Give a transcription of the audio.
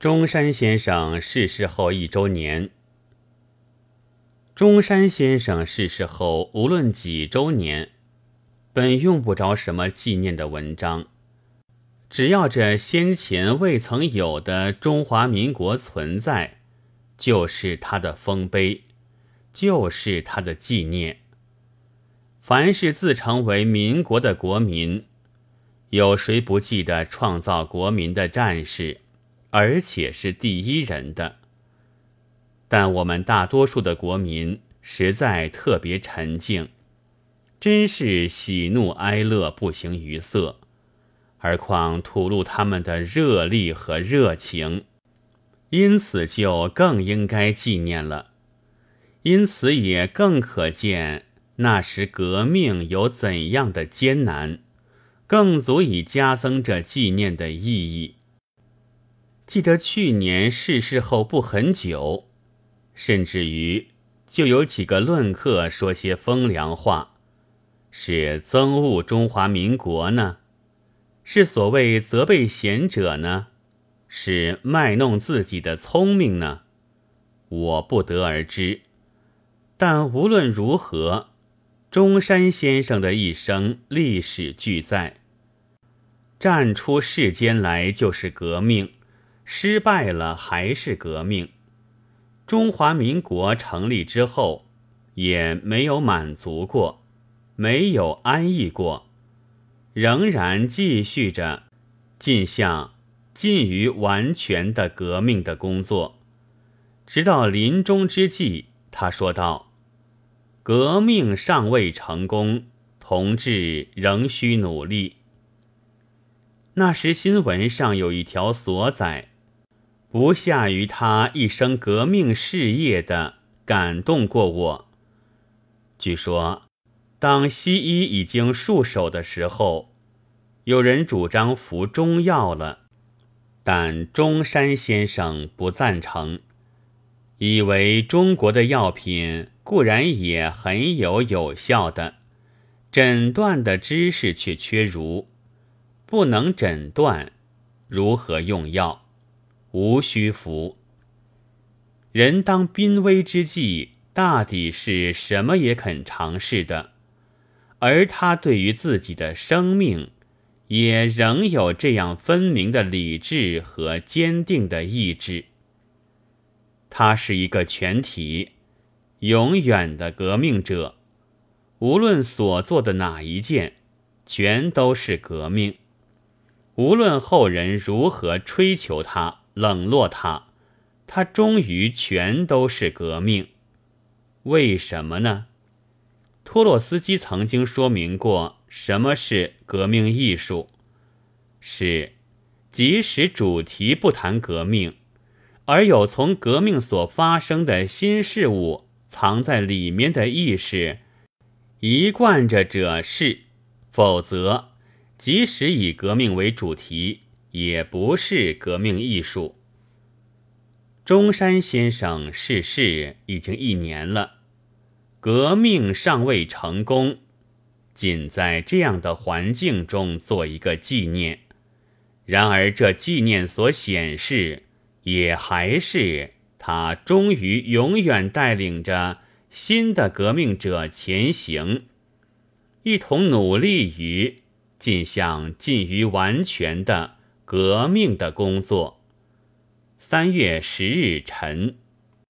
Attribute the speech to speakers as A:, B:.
A: 中山先生逝世后一周年。中山先生逝世后，无论几周年，本用不着什么纪念的文章，只要这先前未曾有的中华民国存在，就是他的丰碑，就是他的纪念。凡是自称为民国的国民，有谁不记得创造国民的战士？而且是第一人的，但我们大多数的国民实在特别沉静，真是喜怒哀乐不形于色，而况吐露他们的热力和热情，因此就更应该纪念了。因此也更可见那时革命有怎样的艰难，更足以加增这纪念的意义。记得去年逝世后不很久，甚至于就有几个论客说些风凉话，是憎恶中华民国呢？是所谓责备贤者呢？是卖弄自己的聪明呢？我不得而知。但无论如何，中山先生的一生历史俱在，站出世间来就是革命。失败了还是革命？中华民国成立之后，也没有满足过，没有安逸过，仍然继续着进向近于完全的革命的工作。直到临终之际，他说道：“革命尚未成功，同志仍需努力。”那时新闻上有一条所载。不下于他一生革命事业的感动过我。据说，当西医已经束手的时候，有人主张服中药了，但中山先生不赞成，以为中国的药品固然也很有有效的，诊断的知识却缺如，不能诊断，如何用药？无需服。人当濒危之际，大抵是什么也肯尝试的。而他对于自己的生命，也仍有这样分明的理智和坚定的意志。他是一个全体，永远的革命者。无论所做的哪一件，全都是革命。无论后人如何吹求他。冷落他，他终于全都是革命。为什么呢？托洛斯基曾经说明过，什么是革命艺术？是即使主题不谈革命，而有从革命所发生的新事物藏在里面的意识，一贯着者是；否则，即使以革命为主题。也不是革命艺术。中山先生逝世已经一年了，革命尚未成功，仅在这样的环境中做一个纪念。然而，这纪念所显示，也还是他终于永远带领着新的革命者前行，一同努力于进向近于完全的。革命的工作。三月十日晨。